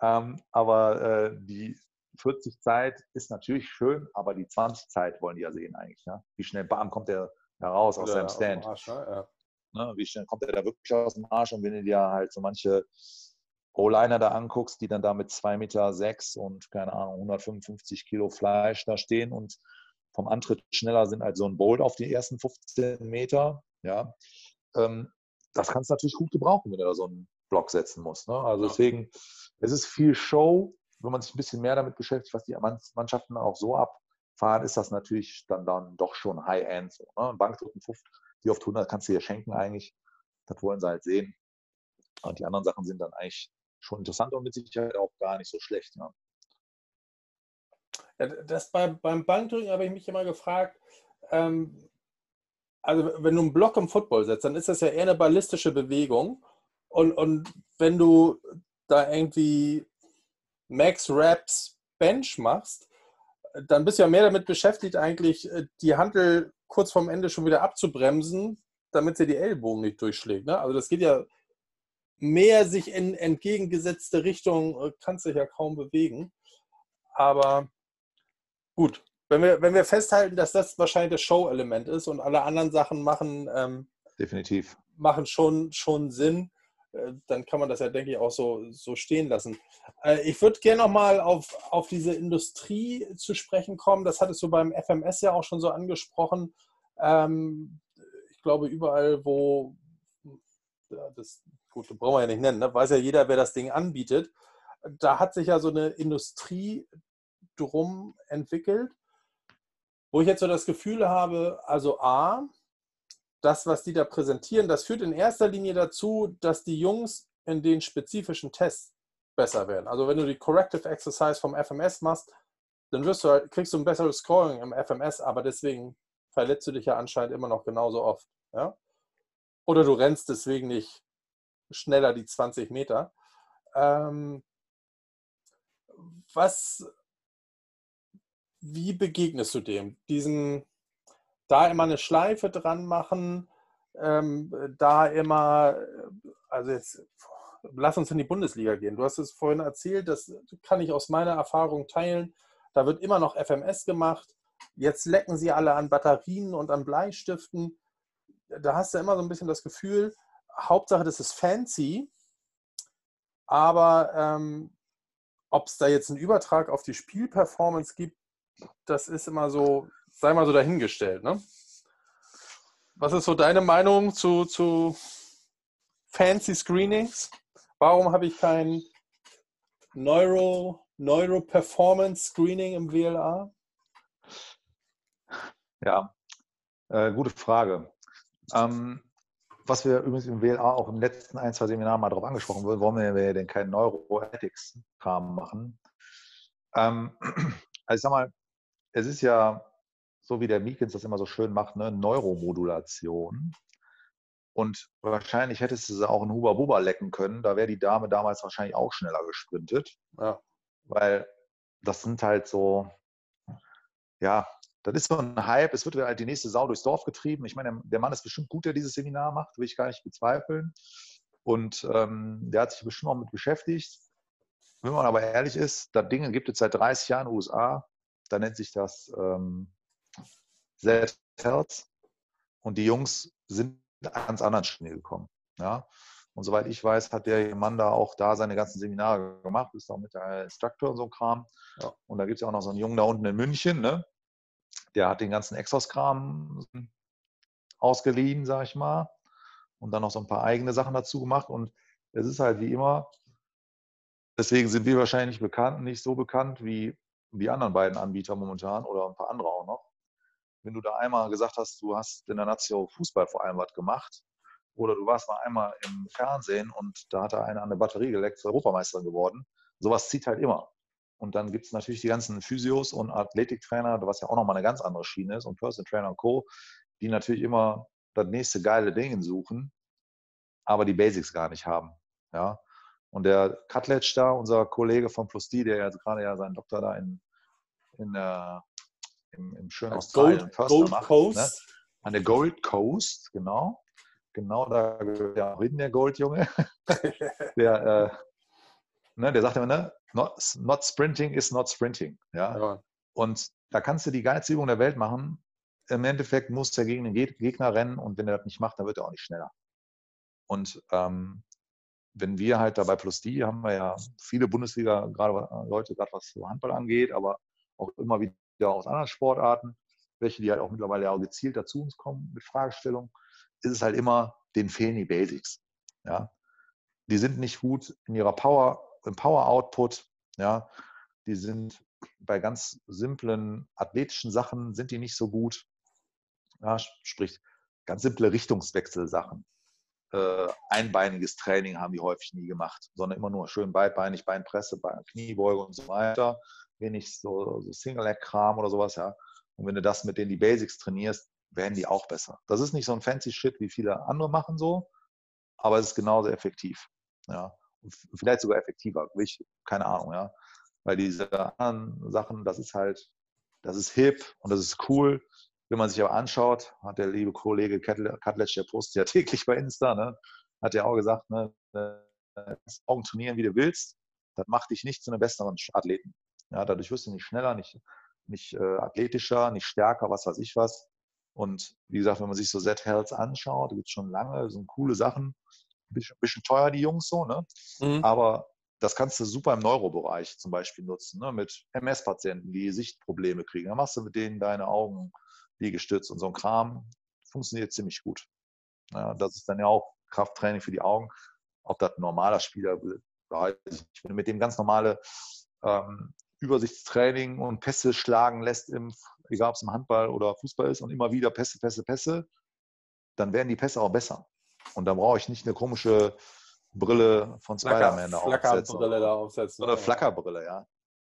Ähm, aber äh, die 40 Zeit ist natürlich schön, aber die 20 Zeit wollen die ja sehen eigentlich. Ne? Wie schnell bam kommt der heraus aus ja, seinem Stand. Arsch, ne? ja. Ne? Wie schnell kommt der da wirklich aus dem Arsch? Und wenn du dir halt so manche O-Liner da anguckst, die dann da mit 2,6 Meter sechs und keine Ahnung, 155 Kilo Fleisch da stehen und vom Antritt schneller sind als so ein Bolt auf die ersten 15 Meter, ja, ähm, das kannst du natürlich gut gebrauchen, wenn du da so einen Block setzen musst. Ne? Also deswegen, es ist viel Show, wenn man sich ein bisschen mehr damit beschäftigt, was die Mannschaften auch so abfahren, ist das natürlich dann, dann doch schon High-End. So, ne? Bankdrücken, die oft 100 kannst du dir schenken eigentlich. Das wollen sie halt sehen. Und die anderen Sachen sind dann eigentlich schon interessant und mit Sicherheit auch gar nicht so schlecht. Ja, das bei, beim Bankdrücken habe ich mich immer gefragt, ähm, also wenn du einen Block im Football setzt, dann ist das ja eher eine ballistische Bewegung. Und, und wenn du da irgendwie Max Raps Bench machst, dann bist du ja mehr damit beschäftigt, eigentlich äh, die Handel kurz vorm Ende schon wieder abzubremsen, damit sie die Ellbogen nicht durchschlägt. Ne? Also das geht ja mehr sich in entgegengesetzte Richtung, äh, kannst dich ja kaum bewegen. Aber gut, wenn wir, wenn wir festhalten, dass das wahrscheinlich das Show-Element ist und alle anderen Sachen machen, ähm, definitiv machen schon, schon Sinn, dann kann man das ja, denke ich, auch so, so stehen lassen. Äh, ich würde gerne nochmal auf, auf diese Industrie zu sprechen kommen. Das hattest du beim FMS ja auch schon so angesprochen. Ähm, ich glaube, überall, wo, das gut, brauchen wir ja nicht nennen, ne? weiß ja jeder, wer das Ding anbietet. Da hat sich ja so eine Industrie drum entwickelt, wo ich jetzt so das Gefühl habe, also A, das, was die da präsentieren, das führt in erster Linie dazu, dass die Jungs in den spezifischen Tests besser werden. Also wenn du die Corrective Exercise vom FMS machst, dann wirst du halt, kriegst du ein besseres Scoring im FMS, aber deswegen verletzt du dich ja anscheinend immer noch genauso oft. Ja? Oder du rennst deswegen nicht schneller die 20 Meter. Ähm, was, wie begegnest du dem? Diesen, da immer eine Schleife dran machen, ähm, da immer, also jetzt, lass uns in die Bundesliga gehen. Du hast es vorhin erzählt, das kann ich aus meiner Erfahrung teilen. Da wird immer noch FMS gemacht. Jetzt lecken sie alle an Batterien und an Bleistiften. Da hast du immer so ein bisschen das Gefühl, Hauptsache, das ist fancy, aber ähm, ob es da jetzt einen Übertrag auf die Spielperformance gibt, das ist immer so, sei mal so dahingestellt. Ne? Was ist so deine Meinung zu, zu fancy Screenings? Warum habe ich kein Neuro, Neuro Performance Screening im WLA? Ja, äh, gute Frage. Ähm, was wir übrigens im WLA auch im letzten ein, zwei Seminaren mal drauf angesprochen wurden, warum wir denn keinen Neuroethics-Kram machen. Ähm, [clears throat] also ich sag mal, es ist ja so, wie der Meekins das immer so schön macht, ne? Neuromodulation. Und wahrscheinlich hättest du sie auch in Huba Buba lecken können. Da wäre die Dame damals wahrscheinlich auch schneller gesprintet. Ja. Weil das sind halt so, ja, das ist so ein Hype, es wird halt die nächste Sau durchs Dorf getrieben. Ich meine, der Mann ist bestimmt gut, der dieses Seminar macht, will ich gar nicht bezweifeln. Und ähm, der hat sich bestimmt auch mit beschäftigt. Wenn man aber ehrlich ist, das Ding gibt es seit 30 Jahren in den USA. Da nennt sich das ähm, Z-Herz. Und die Jungs sind ganz anderen Schnee gekommen. Ja? Und soweit ich weiß, hat der Mann da auch da seine ganzen Seminare gemacht, ist auch mit der Instructor und so ein Kram. Ja. Und da gibt es ja auch noch so einen Jungen da unten in München, ne? der hat den ganzen Exos-Kram ausgeliehen, sag ich mal, und dann noch so ein paar eigene Sachen dazu gemacht. Und es ist halt wie immer, deswegen sind wir wahrscheinlich bekannt, nicht so bekannt wie die anderen beiden Anbieter momentan oder ein paar andere auch noch. Wenn du da einmal gesagt hast, du hast in der Nazio Fußball vor allem was gemacht, oder du warst mal einmal im Fernsehen und da hat da einer an der Batterie geleckt, Europameisterin geworden. Sowas zieht halt immer. Und dann gibt es natürlich die ganzen Physios und Athletiktrainer, was ja auch nochmal eine ganz andere Schiene ist, und Personal Trainer und Co., die natürlich immer das nächste geile Ding suchen, aber die Basics gar nicht haben. Ja? Und der Cutledge da, unser Kollege von Plus D, der jetzt gerade ja seinen Doktor da in, in äh, im, im schönen Australien Gold, Gold macht, Coast. Ne? An der Gold Coast, genau. Genau da gehört ja auch hin, der Goldjunge. [laughs] der, äh, ne, der sagt immer, ne, not, not sprinting is not sprinting. Ja? ja? Und da kannst du die geilste Übung der Welt machen. Im Endeffekt muss der gegen den Gegner rennen und wenn er das nicht macht, dann wird er auch nicht schneller. Und ähm, wenn wir halt dabei plus die, haben wir ja viele Bundesliga, gerade Leute, gerade was Handball angeht, aber auch immer wieder aus anderen Sportarten, welche die halt auch mittlerweile auch gezielt dazu uns kommen mit Fragestellungen, ist es halt immer, denen fehlen die Basics. Ja. Die sind nicht gut in ihrer Power, im Power-Output, ja. Die sind bei ganz simplen athletischen Sachen sind die nicht so gut. Ja, sprich, ganz simple Richtungswechselsachen äh, einbeiniges Training haben die häufig nie gemacht, sondern immer nur schön beidbeinig, Beinpresse, Bein, Kniebeuge und so weiter. Wenig so, so Single-Leg-Kram oder sowas, ja. Und wenn du das mit denen die Basics trainierst, werden die auch besser. Das ist nicht so ein fancy Shit, wie viele andere machen so, aber es ist genauso effektiv. Ja. Und vielleicht sogar effektiver, ich, keine Ahnung, ja. Weil diese anderen Sachen, das ist halt, das ist hip und das ist cool wenn man sich aber anschaut, hat der liebe Kollege Katletsch, der postet ja [laughs] täglich bei Insta, ne, hat ja auch gesagt, ne, äh, Augen trainieren, wie du willst, das macht dich nicht zu einem besseren Athleten. Ja, dadurch wirst du nicht schneller, nicht, nicht äh, athletischer, nicht stärker, was weiß ich was. Und wie gesagt, wenn man sich so Z-Health anschaut, da gibt es schon lange, sind coole Sachen. Ein bisschen, bisschen, teuer, die Jungs so, ne? Mhm. Aber das kannst du super im Neurobereich zum Beispiel nutzen, ne? mit MS-Patienten, die Sichtprobleme kriegen. Dann machst du mit denen deine Augen Liegestütz und so ein Kram, funktioniert ziemlich gut. Ja, das ist dann ja auch Krafttraining für die Augen. Ob das ein normaler Spieler will, weiß ich nicht. Wenn du mit dem ganz normale ähm, Übersichtstraining und Pässe schlagen lässt, im, egal ob es im Handball oder Fußball ist, und immer wieder Pässe, Pässe, Pässe, dann werden die Pässe auch besser. Und da brauche ich nicht eine komische Brille von Spider-Man da aufsetzen. Flackerbrille da aufsetzen. Oder Flackerbrille, ja.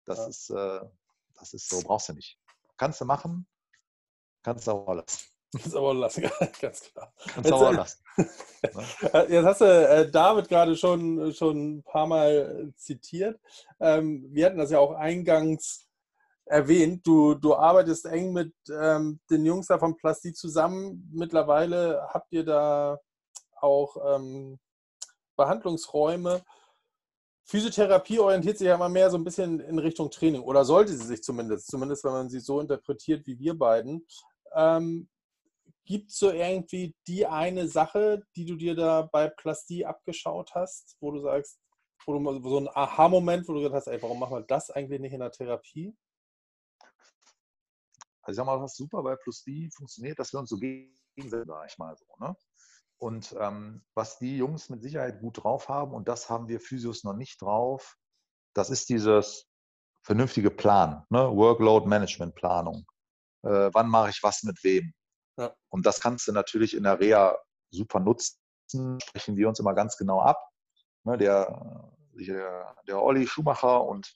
Das, ja. Ist, äh, das ist so, brauchst du nicht. Kannst du machen, Kannst du aber lassen. Aber lassen, [laughs] ganz klar. Du aber äh, lassen. [laughs] Ne? Jetzt hast du äh, David gerade schon, schon ein paar Mal zitiert. Ähm, wir hatten das ja auch eingangs erwähnt. Du, du arbeitest eng mit ähm, den Jungs da von Plasti zusammen. Mittlerweile habt ihr da auch ähm, Behandlungsräume. Physiotherapie orientiert sich ja immer mehr so ein bisschen in Richtung Training oder sollte sie sich zumindest, zumindest wenn man sie so interpretiert wie wir beiden. Ähm, Gibt es so irgendwie die eine Sache, die du dir da bei Plastie abgeschaut hast, wo du sagst, wo du so ein Aha-Moment, wo du gesagt hast, ey, warum machen wir das eigentlich nicht in der Therapie? Also ich sag mal, was super bei Plastie funktioniert, dass wir uns so gegenseitig, sag ich mal so, ne? Und ähm, was die Jungs mit Sicherheit gut drauf haben, und das haben wir Physios noch nicht drauf, das ist dieses vernünftige Plan, ne? Workload-Management-Planung äh, wann mache ich was mit wem. Und das kannst du natürlich in der Reha super nutzen, sprechen wir uns immer ganz genau ab. Ne, der, der, der Olli Schumacher und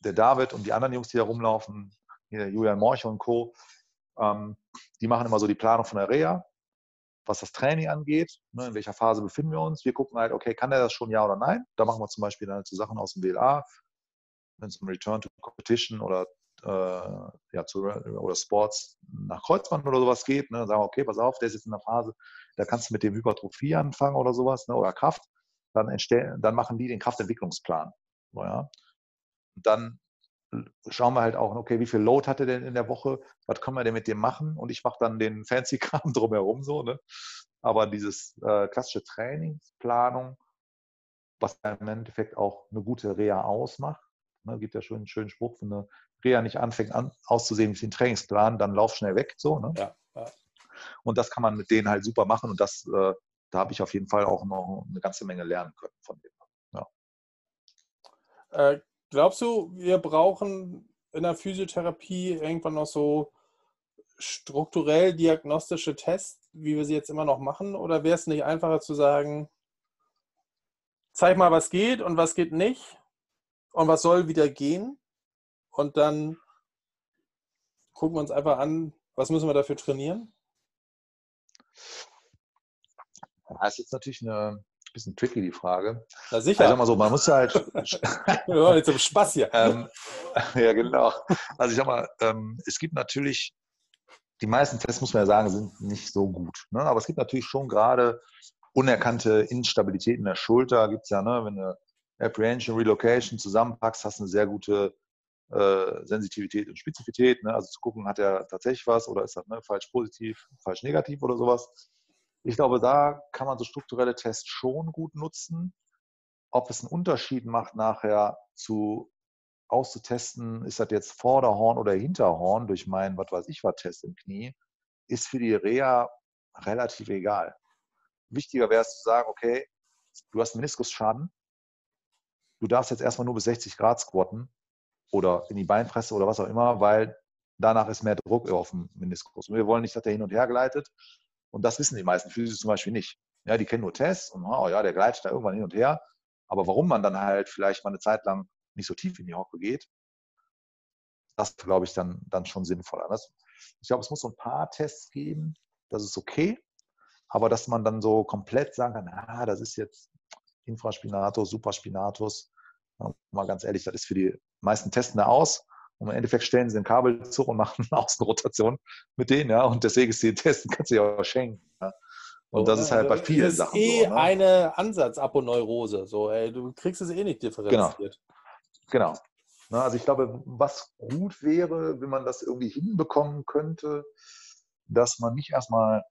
der David und die anderen Jungs, die da rumlaufen, hier Julian Morch und Co., ähm, die machen immer so die Planung von der Reha, was das Training angeht, ne, in welcher Phase befinden wir uns. Wir gucken halt, okay, kann der das schon ja oder nein? Da machen wir zum Beispiel dann so Sachen aus dem WLA, wenn es um Return to Competition oder äh, ja, zu, oder Sports nach Kreuzband oder sowas geht, ne, sagen okay, pass auf, der ist jetzt in der Phase, da kannst du mit dem Hypertrophie anfangen oder sowas, ne, oder Kraft, dann, dann machen die den Kraftentwicklungsplan. So, ja. Und dann schauen wir halt auch, okay, wie viel Load hat er denn in der Woche, was können wir denn mit dem machen? Und ich mache dann den fancy [laughs] Kram drumherum so, ne? Aber dieses äh, klassische Trainingsplanung, was im Endeffekt auch eine gute Reha ausmacht, ne, gibt ja schon einen schönen Spruch, wenn eine Reha nicht anfängt an, auszusehen wie ein Trainingsplan, dann lauf schnell weg. So, ne? ja, ja. Und das kann man mit denen halt super machen und das, äh, da habe ich auf jeden Fall auch noch eine ganze Menge lernen können von denen. Ja. Äh, glaubst du, wir brauchen in der Physiotherapie irgendwann noch so strukturell diagnostische Tests, wie wir sie jetzt immer noch machen? Oder wäre es nicht einfacher zu sagen, zeig mal, was geht und was geht nicht und was soll wieder gehen? und dann gucken wir uns einfach an, was müssen wir dafür trainieren? Das ist jetzt natürlich eine bisschen tricky, die Frage. Na sicher. Also, ich sag mal so, man muss halt. [laughs] ja, jetzt im Spaß hier. Ähm, [laughs] ja, genau. Also ich sag mal, ähm, es gibt natürlich, die meisten Tests, muss man ja sagen, sind nicht so gut. Ne? Aber es gibt natürlich schon gerade unerkannte Instabilitäten in der Schulter, gibt es ja, ne? wenn du Apprehension, Relocation zusammenpackst, hast eine sehr gute äh, Sensitivität und Spezifität. Ne? Also zu gucken, hat er tatsächlich was oder ist das ne, falsch positiv, falsch negativ oder sowas. Ich glaube, da kann man so strukturelle Tests schon gut nutzen. Ob es einen Unterschied macht, nachher zu auszutesten, ist das jetzt Vorderhorn oder Hinterhorn durch meinen, was weiß ich, was Test im Knie, ist für die Reha relativ egal. Wichtiger wäre es zu sagen, okay, du hast Meniskusschaden, du darfst jetzt erstmal nur bis 60 Grad squatten oder in die Beinpresse oder was auch immer, weil danach ist mehr Druck auf dem Meniskus. Und wir wollen nicht, dass der hin und her gleitet. Und das wissen die meisten Physios zum Beispiel nicht. Ja, die kennen nur Tests und oh ja, der gleitet da irgendwann hin und her. Aber warum man dann halt vielleicht mal eine Zeit lang nicht so tief in die Hocke geht, das glaube ich dann, dann schon sinnvoller. Das, ich glaube, es muss so ein paar Tests geben, das ist okay, aber dass man dann so komplett sagen kann, ah, das ist jetzt Infraspinatus, Superspinatus, mal ganz ehrlich, das ist für die meisten testen da aus und im Endeffekt stellen sie den Kabelzug und [laughs] machen eine Außenrotation mit denen, ja, und deswegen ist die Testen, kannst du ja auch schenken. Ja. Und das ist halt bei vielen das ist Sachen eh so. Ne? eine Ansatzaponeurose. So, ey, du kriegst es eh nicht differenziert. Genau. Ne, also ich glaube, was gut wäre, wenn man das irgendwie hinbekommen könnte, dass man nicht erstmal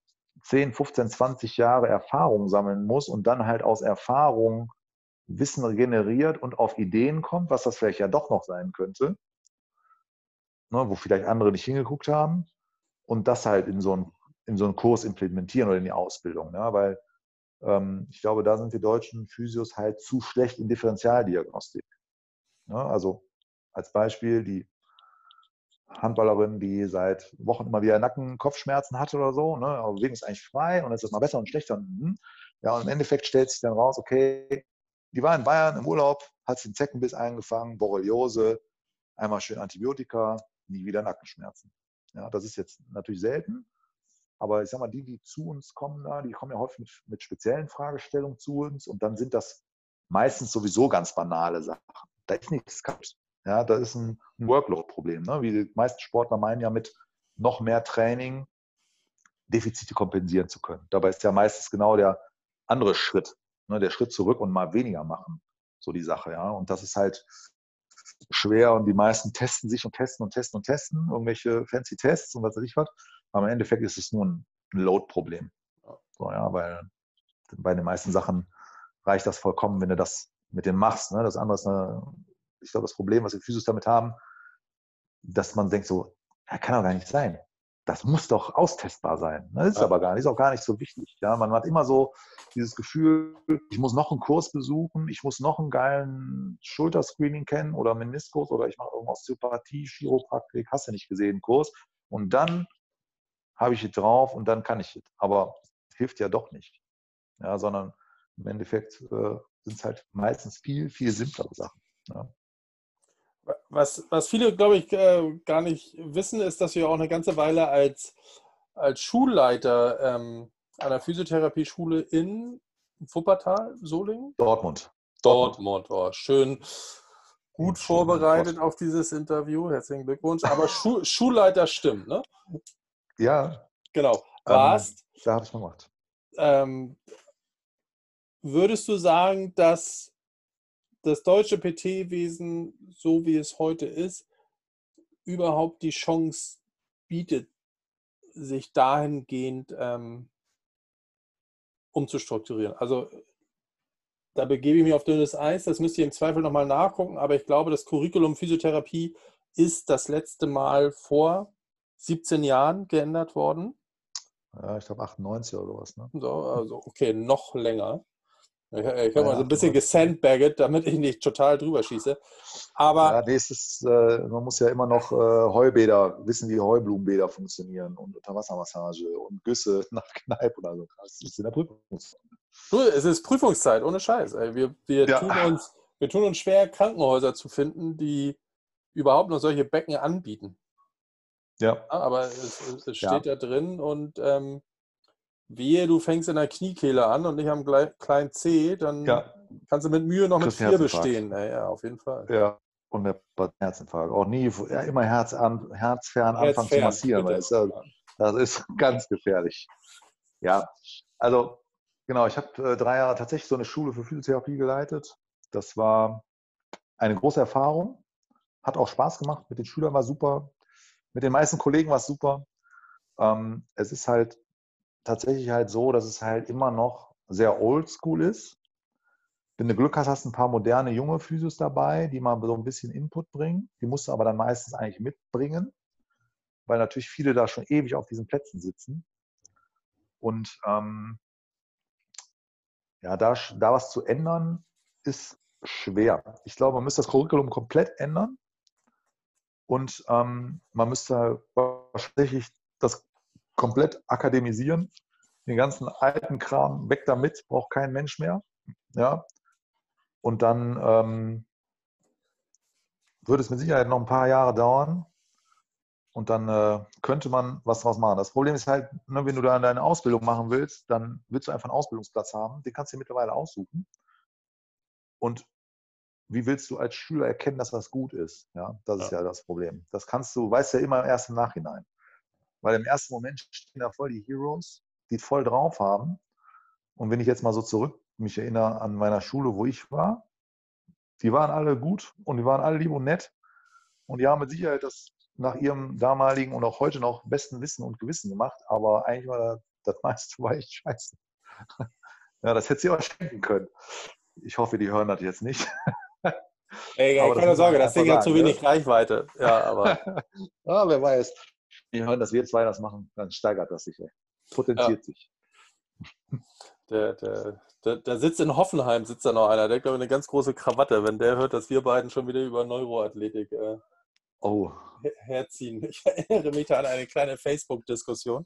10, 15, 20 Jahre Erfahrung sammeln muss und dann halt aus Erfahrung Wissen generiert und auf Ideen kommt, was das vielleicht ja doch noch sein könnte, ne, wo vielleicht andere nicht hingeguckt haben und das halt in so einen, in so einen Kurs implementieren oder in die Ausbildung. Ne, weil ähm, ich glaube, da sind wir deutschen Physios halt zu schlecht in Differentialdiagnostik. Ne, also als Beispiel die Handballerin, die seit Wochen immer wieder Nacken, Kopfschmerzen hatte oder so, ne, aber Bewegung ist eigentlich frei und ist mal besser und schlechter. Mhm. Ja, und im Endeffekt stellt sich dann raus, okay, die war in Bayern im Urlaub, hat sich einen Zeckenbiss eingefangen, Borreliose, einmal schön Antibiotika, nie wieder Nackenschmerzen. Ja, das ist jetzt natürlich selten, aber ich sag mal, die, die zu uns kommen, da, die kommen ja häufig mit, mit speziellen Fragestellungen zu uns und dann sind das meistens sowieso ganz banale Sachen. Da ist nichts kaputt. Ja, das ist ein, ein Workload-Problem. Ne? Wie die meisten Sportler meinen ja mit noch mehr Training Defizite kompensieren zu können. Dabei ist ja meistens genau der andere Schritt, ne? der Schritt zurück und mal weniger machen. So die Sache, ja. Und das ist halt schwer und die meisten testen sich und testen und testen und testen, irgendwelche fancy Tests und was weiß ich was. Aber im Endeffekt ist es nur ein, Load-Problem. So, ja, weil bei den meisten Sachen reicht das vollkommen, wenn du das mit dem machst. Ne? Das andere ist eine ich glaube, das Problem, was die Physios damit haben, dass man denkt so, ja, kann doch gar nicht sein. Das muss doch austestbar sein. Das ist ja. aber gar nicht, ist auch gar nicht so wichtig. Ja, man hat immer so dieses Gefühl, ich muss noch einen Kurs besuchen, ich muss noch einen geilen Schulterscreening kennen oder Meniskus oder ich mache irgendwas Osteopathie, Chiropraktik, hast du nicht gesehen, Kurs. Und dann habe ich es drauf und dann kann ich es. Aber hilft ja doch nicht. Ja, sondern im Endeffekt äh, sind es halt meistens viel, viel simplere Sachen. Ja. Was, was viele, glaube ich, äh, gar nicht wissen, ist, dass wir auch eine ganze Weile als, als Schulleiter ähm, einer Physiotherapie-Schule in Wuppertal, Solingen? Dortmund. Dortmund, oh, schön gut vorbereitet auf dieses Interview. Herzlichen Glückwunsch. Aber Schu [laughs] Schulleiter stimmt, ne? Ja. Genau. Warst. Ähm, da habe ich gemacht. Ähm, würdest du sagen, dass das deutsche PT-Wesen, so wie es heute ist, überhaupt die Chance bietet, sich dahingehend ähm, umzustrukturieren. Also da begebe ich mich auf dünnes Eis, das müsst ihr im Zweifel nochmal nachgucken, aber ich glaube, das Curriculum Physiotherapie ist das letzte Mal vor 17 Jahren geändert worden. Ja, ich glaube 98 oder sowas. Ne? So, also okay, noch länger. Ich, ich habe mal so ein bisschen gesandbagget, damit ich nicht total drüber schieße. Aber ja, nächstes, äh, man muss ja immer noch äh, Heubäder wissen, wie Heublumenbäder funktionieren und Unterwassermassage und Güsse [laughs] nach Kneipe oder so. Das ist in der Prüfungszeit. Es ist Prüfungszeit, ohne Scheiß. Wir, wir, ja. tun uns, wir tun uns schwer, Krankenhäuser zu finden, die überhaupt noch solche Becken anbieten. Ja. Aber es, es steht ja. da drin und ähm, Wehe, du fängst in der Kniekehle an und nicht am kleinen C, dann ja. kannst du mit Mühe noch mit vier bestehen. Ja, ja, auf jeden Fall. Ja, und der Herzinfarkt. Auch nie, ja, immer Herz an, herzfern anfangen zu massieren, weil das, das ist [laughs] ganz gefährlich. Ja, also genau, ich habe äh, drei Jahre tatsächlich so eine Schule für Physiotherapie geleitet Das war eine große Erfahrung, hat auch Spaß gemacht, mit den Schülern war super, mit den meisten Kollegen war es super. Ähm, es ist halt tatsächlich halt so, dass es halt immer noch sehr oldschool ist. Wenn du Glück hast, hast du ein paar moderne junge Physios dabei, die mal so ein bisschen Input bringen. Die musst du aber dann meistens eigentlich mitbringen, weil natürlich viele da schon ewig auf diesen Plätzen sitzen. Und ähm, ja, da, da was zu ändern, ist schwer. Ich glaube, man müsste das Curriculum komplett ändern und ähm, man müsste tatsächlich das komplett akademisieren. Den ganzen alten Kram weg damit, braucht kein Mensch mehr. Ja. Und dann ähm, würde es mit Sicherheit noch ein paar Jahre dauern. Und dann äh, könnte man was draus machen. Das Problem ist halt, ne, wenn du da deine Ausbildung machen willst, dann willst du einfach einen Ausbildungsplatz haben. Den kannst du dir mittlerweile aussuchen. Und wie willst du als Schüler erkennen, dass das gut ist? Ja, das ja. ist ja das Problem. Das kannst du, weißt ja immer erst im Nachhinein. Weil im ersten Moment stehen da voll die Heroes, die voll drauf haben. Und wenn ich jetzt mal so zurück mich erinnere an meiner Schule, wo ich war, die waren alle gut und die waren alle lieb und nett. Und die haben mit Sicherheit das nach ihrem damaligen und auch heute noch besten Wissen und Gewissen gemacht. Aber eigentlich war das, [laughs] meiste war echt scheiße. [laughs] Ja, das hätte sie auch schenken können. Ich hoffe, die hören das jetzt nicht. Ey, keine Sorge, das Ding hat zu wenig ne? Reichweite. Ja, aber. [laughs] ah, wer weiß die hören, dass wir zwei das machen, dann steigert das sich. Ey. Potenziert ja. sich. [laughs] Der, der, der, der, sitzt in Hoffenheim, sitzt da noch einer, der hat, glaube ich, eine ganz große Krawatte, wenn der hört, dass wir beiden schon wieder über Neuroathletik äh, oh. herziehen. Ich [laughs] erinnere mich da an eine kleine Facebook-Diskussion.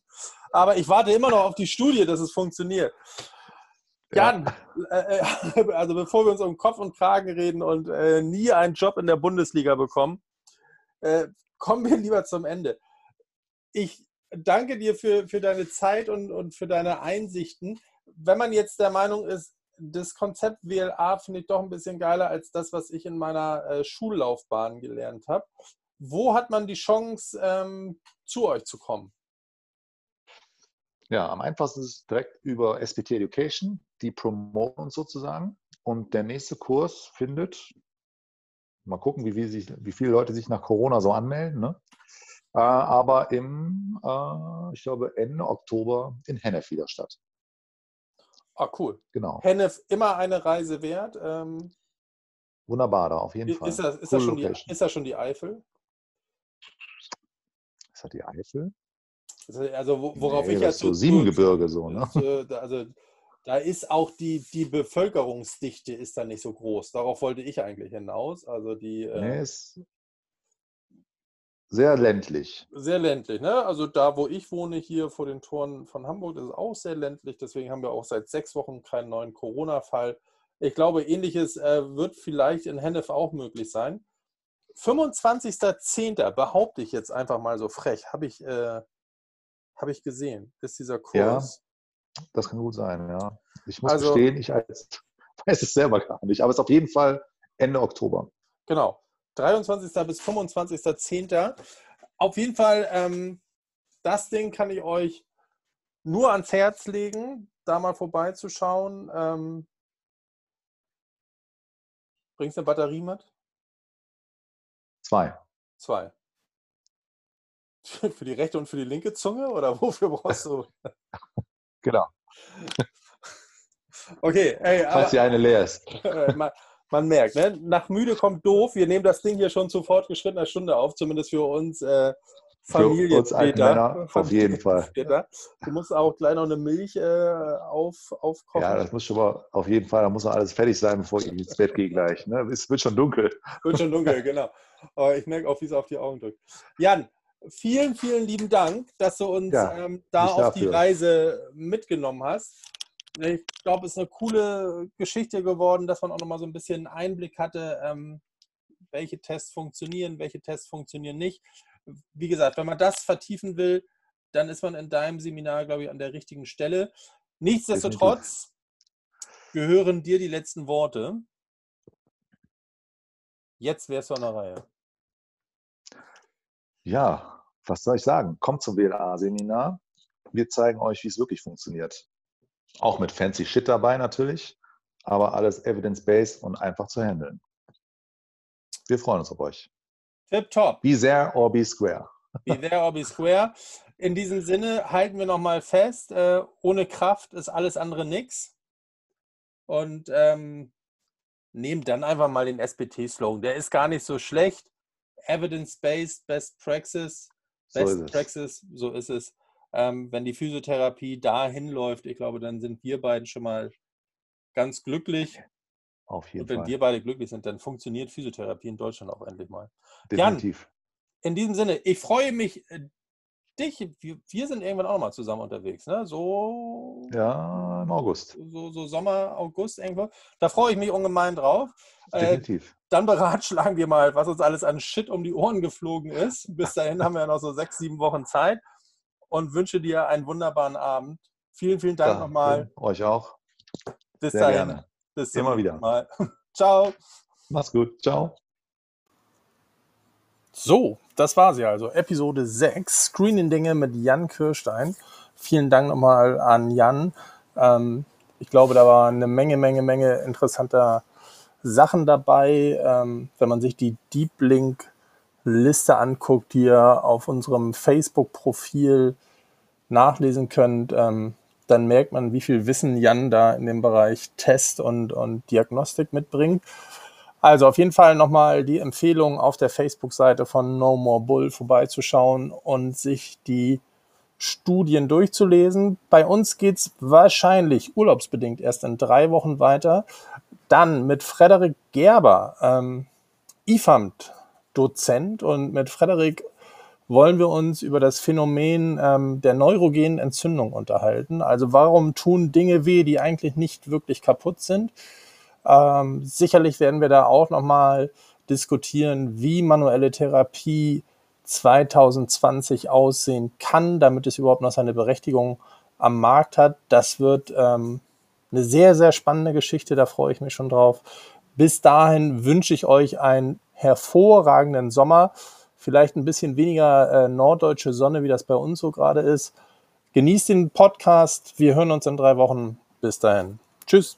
Aber ich warte immer noch auf die Studie, dass es funktioniert. Jan, ja. äh, äh [laughs] also bevor wir uns um Kopf und Kragen reden und äh, nie einen Job in der Bundesliga bekommen, äh, kommen wir lieber zum Ende ich danke dir für, für deine Zeit und, und für deine Einsichten. Wenn man jetzt der Meinung ist, das Konzept WLA finde ich doch ein bisschen geiler als das, was ich in meiner äh, Schullaufbahn gelernt habe. Wo hat man die Chance, ähm, zu euch zu kommen? Ja, am einfachsten ist es direkt über SPT Education, die promoten sozusagen. Und der nächste Kurs findet, mal gucken, wie, wie, sich, wie viele Leute sich nach Corona so anmelden. Ne? Äh, aber im, äh, ich glaube, Ende Oktober in Hennef wieder statt. Ah, cool. Genau. Hennef immer eine Reise wert. Ähm, Wunderbar, da auf jeden ist Fall. Das, ist, cool das schon die, ist das schon die Eifel? Ist das die Eifel? Also worauf nee, ich jetzt so Siebengebirge so, ne? Also da ist auch die, die Bevölkerungsdichte ist da nicht so groß. Darauf wollte ich eigentlich hinaus. Also die. Äh nee, ist sehr ländlich. Sehr ländlich, ne? Also da, wo ich wohne, hier vor den Toren von Hamburg, ist es auch sehr ländlich. Deswegen haben wir auch seit sechs Wochen keinen neuen Corona-Fall. Ich glaube, ähnliches äh, wird vielleicht in Hennef auch möglich sein. 25.10. behaupte ich jetzt einfach mal so frech, habe ich, äh, hab ich gesehen, ist dieser Kurs. Ja, das kann gut sein, ja. Ich muss also, gestehen, ich [laughs] weiß es selber gar nicht, aber es ist auf jeden Fall Ende Oktober. Genau. 23. bis 25.10. Auf jeden Fall, ähm, das Ding kann ich euch nur ans Herz legen, da mal vorbeizuschauen. Ähm, bringst du eine Batterie mit? Zwei. Zwei. [laughs] Für die rechte und für die linke Zunge oder wofür brauchst du? [laughs] genau. [laughs] Okay, ey, Falls die eine leer ist. Man merkt, ne? nach müde kommt doof. Wir nehmen das Ding hier schon zu fortgeschrittener Stunde auf, zumindest für uns äh, Familie. Für uns Männer, auf jeden Fall. Du musst auch gleich noch eine Milch äh, auf, aufkochen. Ja, das muss schon mal, auf jeden Fall, da muss noch alles fertig sein, bevor ich ins Bett gehe gleich. Ne? Es wird schon dunkel. Wird schon dunkel, genau. Aber ich merke auch, wie es auf die Augen drückt. Jan, vielen, vielen lieben Dank, dass du uns ja, ähm, da auf dafür. die Reise mitgenommen hast ich glaube, es ist eine coole Geschichte geworden, dass man auch nochmal so ein bisschen Einblick hatte, ähm, welche Tests funktionieren, welche Tests funktionieren nicht. Wie gesagt, wenn man das vertiefen will, dann ist man in deinem Seminar, glaube ich, an der richtigen Stelle. Nichtsdestotrotz gehören dir die letzten Worte. Jetzt wärst du an der Reihe. Ja, was soll ich sagen? Kommt zum WLA-Seminar. Wir zeigen euch, wie es wirklich funktioniert. Auch mit fancy Shit dabei natürlich. aber alles evidence-based und einfach zu handeln. Wir freuen uns auf euch. Tip top. Be there or be square. Be there or be square. In diesem Sinne halten wir nochmal fest, äh, ohne Kraft ist alles andere nix. Und ähm, nehmt dann einfach mal den SBT-Slogan. Der ist gar nicht so schlecht. Evidence-based, Best Praxis. Best so Praxis, so ist es. Ähm, wenn die Physiotherapie dahin läuft, ich glaube, dann sind wir beiden schon mal ganz glücklich. Auf jeden Und wenn Fall. wir beide glücklich sind, dann funktioniert Physiotherapie in Deutschland auch endlich mal. Definitiv. Jan, in diesem Sinne, ich freue mich, äh, dich, wir, sind irgendwann auch mal zusammen unterwegs, ne? So. Ja, im August. So, so Sommer, August irgendwo. Da freue ich mich ungemein drauf. Äh, Definitiv. Äh, dann beratschlagen wir mal, was uns alles an Shit um die Ohren geflogen ist. Bis dahin haben wir ja noch so sechs, sieben Wochen Zeit und wünsche dir einen wunderbaren Abend. Vielen, vielen Dank ja, nochmal. Euch auch. Bis Sehr dahin. Gerne. Bis Immer wieder. Mal. [laughs] Ciao. Mach's gut. Ciao. So, das war sie also. Episode 6, Screening-Dinge mit Jan Kirstein. Vielen Dank nochmal an Jan. Ähm, ich glaube, da war eine Menge, Menge, Menge interessanter Sachen dabei. Ähm, wenn man sich die Deep Link Liste anguckt, die ihr auf unserem Facebook-Profil nachlesen könnt, ähm, dann merkt man, wie viel Wissen Jan da in dem Bereich Test und, und Diagnostik mitbringt. Also auf jeden Fall nochmal die Empfehlung auf der Facebook-Seite von No More Bull vorbeizuschauen und sich die Studien durchzulesen. Bei uns geht's wahrscheinlich urlaubsbedingt erst in drei Wochen weiter. Dann mit Frederik Gerber, ähm, IFAMT-Dozent und mit Frederik wollen wir uns über das Phänomen ähm, der neurogenen Entzündung unterhalten. Also warum tun Dinge weh, die eigentlich nicht wirklich kaputt sind? Ähm, sicherlich werden wir da auch nochmal diskutieren, wie manuelle Therapie 2020 aussehen kann, damit es überhaupt noch seine Berechtigung am Markt hat. Das wird ähm, eine sehr, sehr spannende Geschichte, da freue ich mich schon drauf. Bis dahin wünsche ich euch einen hervorragenden Sommer. Vielleicht ein bisschen weniger äh, norddeutsche Sonne, wie das bei uns so gerade ist. Genießt den Podcast. Wir hören uns in drei Wochen. Bis dahin. Tschüss.